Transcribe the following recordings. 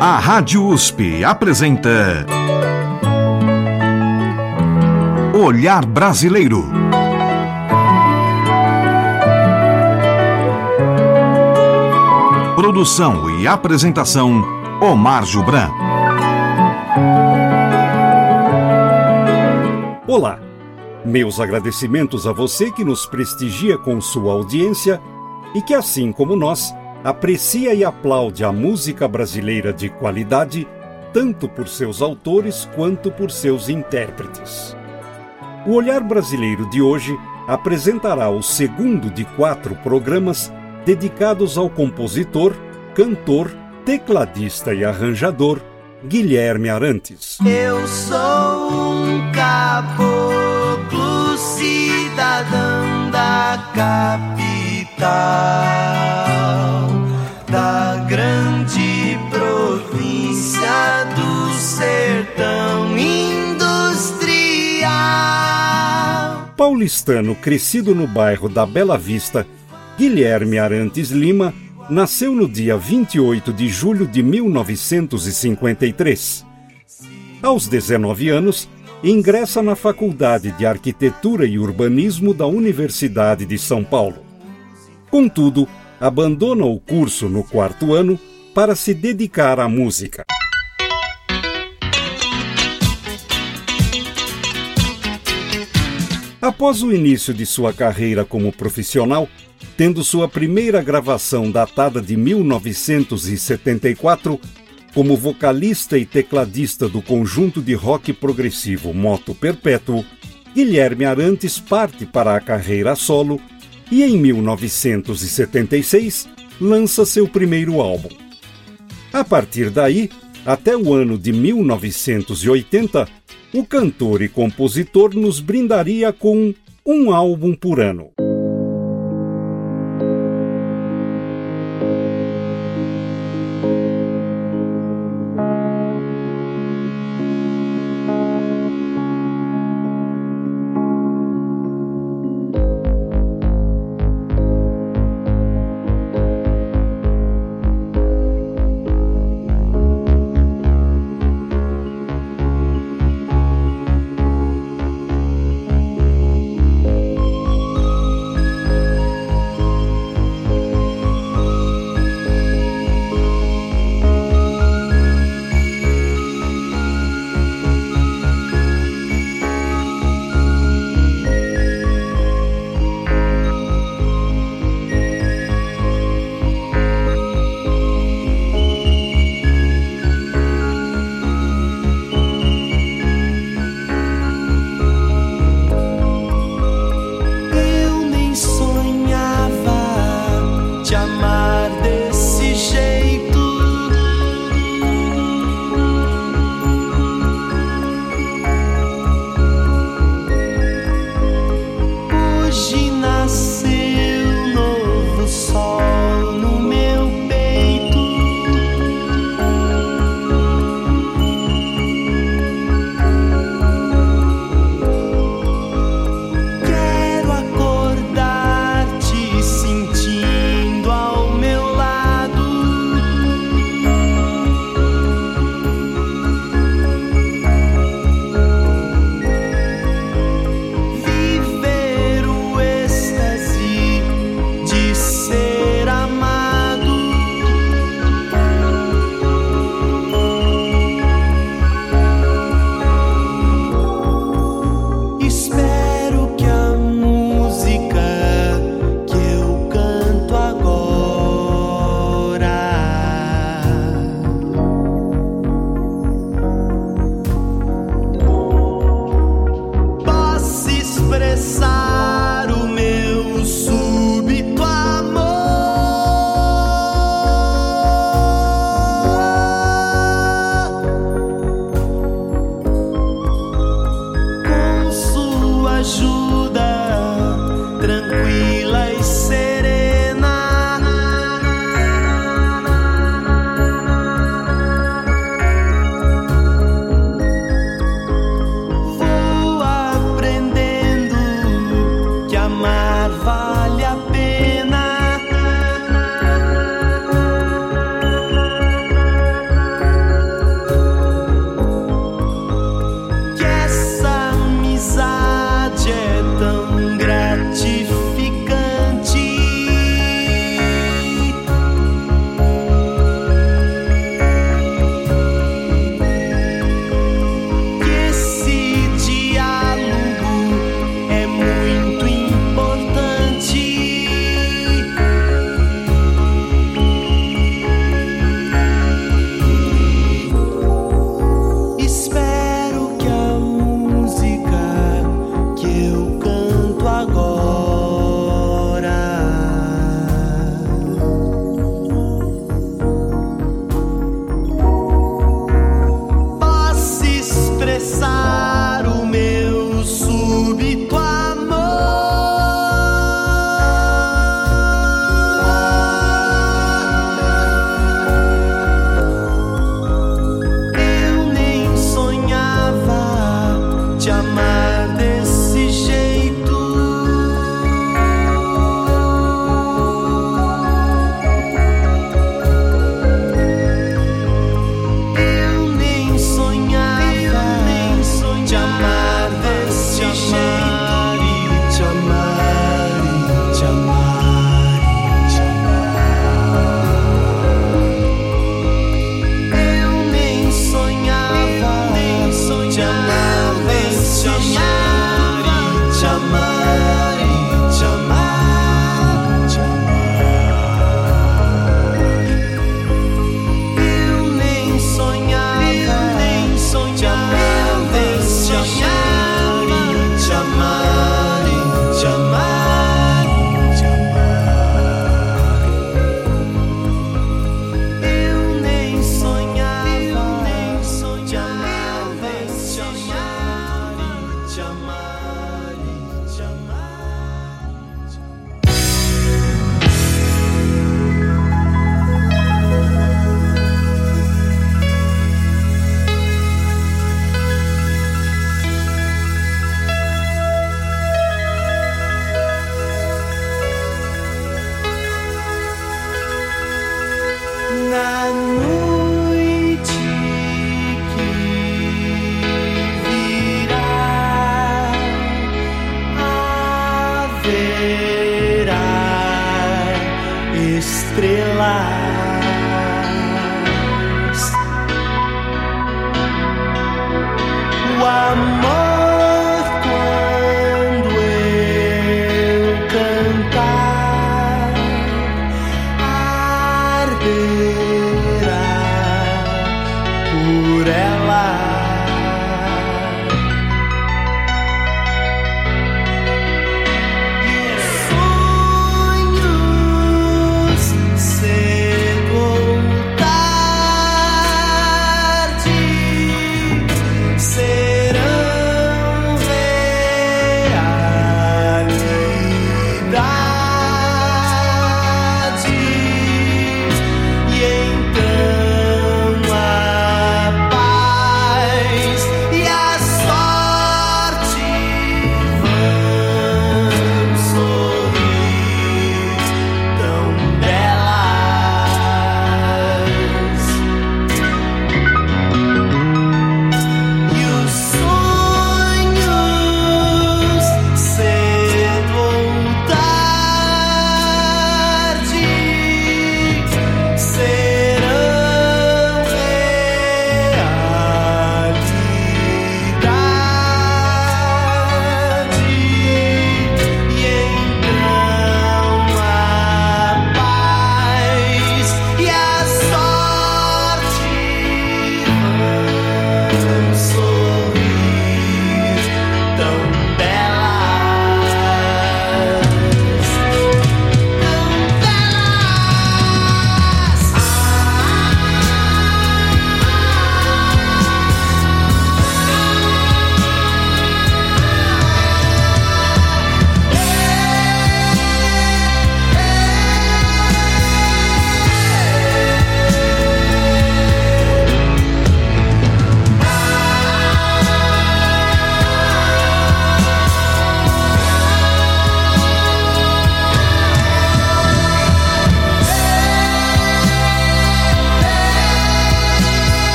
A Rádio USP apresenta Olhar Brasileiro. Produção e apresentação Omar Jubran. Olá, meus agradecimentos a você que nos prestigia com sua audiência e que, assim como nós, aprecia e aplaude a música brasileira de qualidade, tanto por seus autores quanto por seus intérpretes. O Olhar Brasileiro de hoje apresentará o segundo de quatro programas dedicados ao compositor, cantor, tecladista e arranjador Guilherme Arantes. Eu sou um caboclo cidadão da capital, Paulistano crescido no bairro da Bela Vista, Guilherme Arantes Lima nasceu no dia 28 de julho de 1953. Aos 19 anos, ingressa na Faculdade de Arquitetura e Urbanismo da Universidade de São Paulo. Contudo, abandona o curso no quarto ano para se dedicar à música. Após o início de sua carreira como profissional, tendo sua primeira gravação datada de 1974 como vocalista e tecladista do conjunto de rock progressivo Moto Perpétuo, Guilherme Arantes parte para a carreira solo e em 1976 lança seu primeiro álbum. A partir daí, até o ano de 1980, o cantor e compositor nos brindaria com um álbum por ano.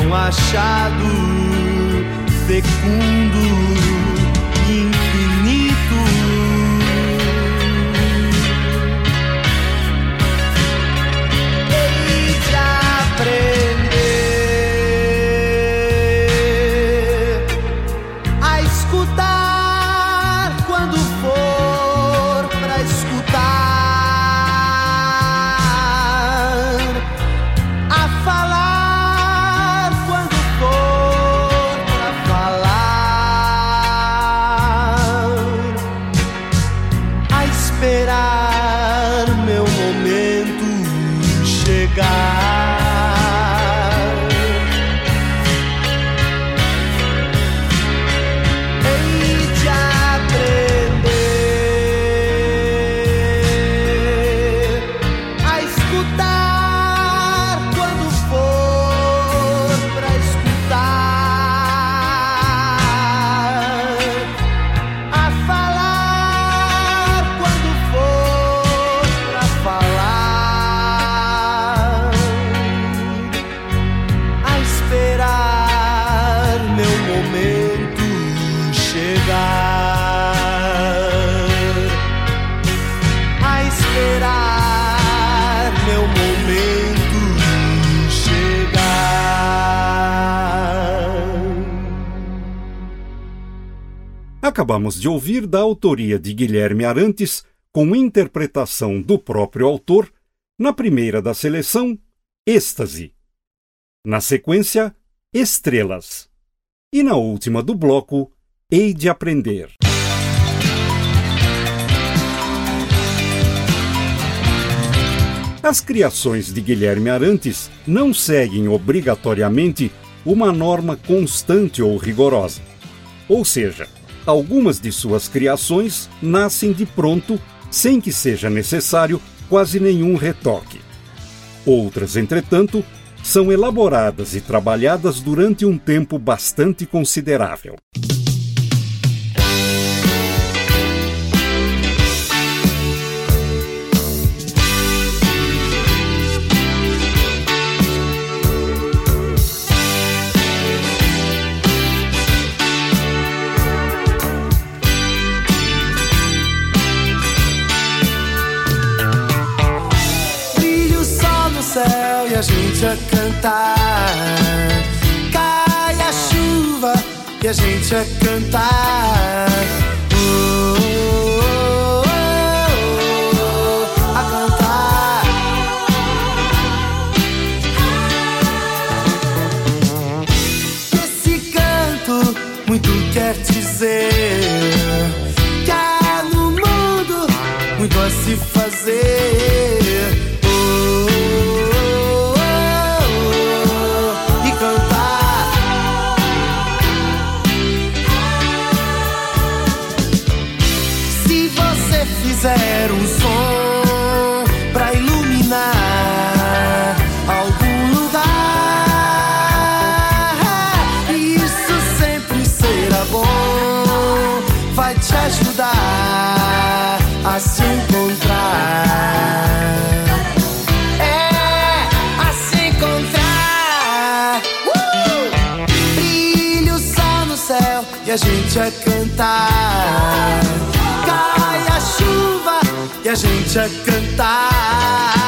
Machado fecundo Acabamos de ouvir da autoria de Guilherme Arantes, com interpretação do próprio autor, na primeira da seleção, Êxtase. Na sequência, Estrelas. E na última do bloco, Hei de Aprender. As criações de Guilherme Arantes não seguem obrigatoriamente uma norma constante ou rigorosa. Ou seja, algumas de suas criações nascem de pronto sem que seja necessário quase nenhum retoque. Outras, entretanto, são elaboradas e trabalhadas durante um tempo bastante considerável. A cantar. Cai a chuva e a gente a cantar. E a gente a cantar. Cai a chuva e a gente a cantar.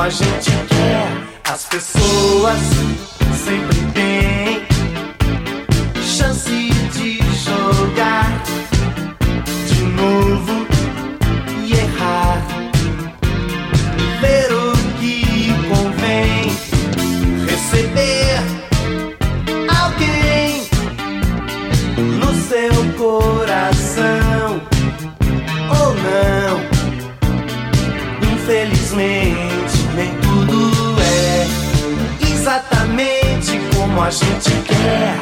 a gente quer. As pessoas sempre Com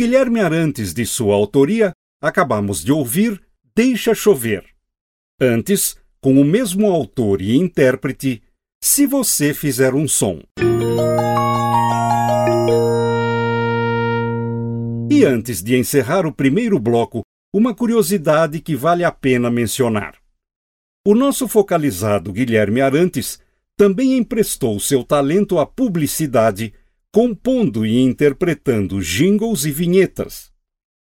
Guilherme Arantes de sua autoria, acabamos de ouvir Deixa Chover. Antes, com o mesmo autor e intérprete, Se Você Fizer um Som. E antes de encerrar o primeiro bloco, uma curiosidade que vale a pena mencionar. O nosso focalizado Guilherme Arantes também emprestou seu talento à publicidade compondo e interpretando jingles e vinhetas.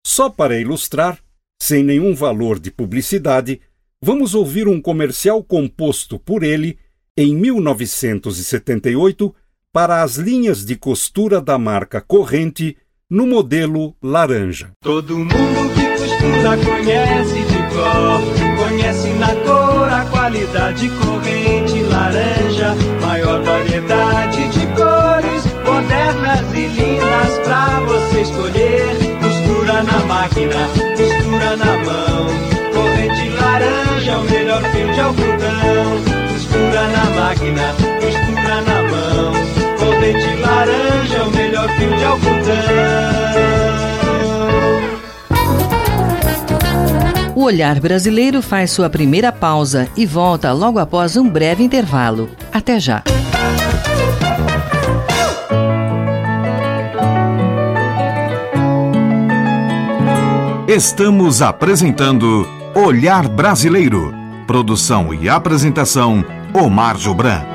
Só para ilustrar, sem nenhum valor de publicidade, vamos ouvir um comercial composto por ele em 1978 para as linhas de costura da marca Corrente no modelo laranja. Todo mundo que costura conhece de cor, conhece na cor a qualidade corrente laranja, maior variedade de lindas pra você escolher. Costura na máquina, costura na mão, corrente laranja, o melhor fio de algodão. Costura na máquina, costura na mão, corrente laranja, o melhor fio de algodão. O Olhar Brasileiro faz sua primeira pausa e volta logo após um breve intervalo. Até já! Estamos apresentando Olhar Brasileiro. Produção e apresentação: Omar Jobran.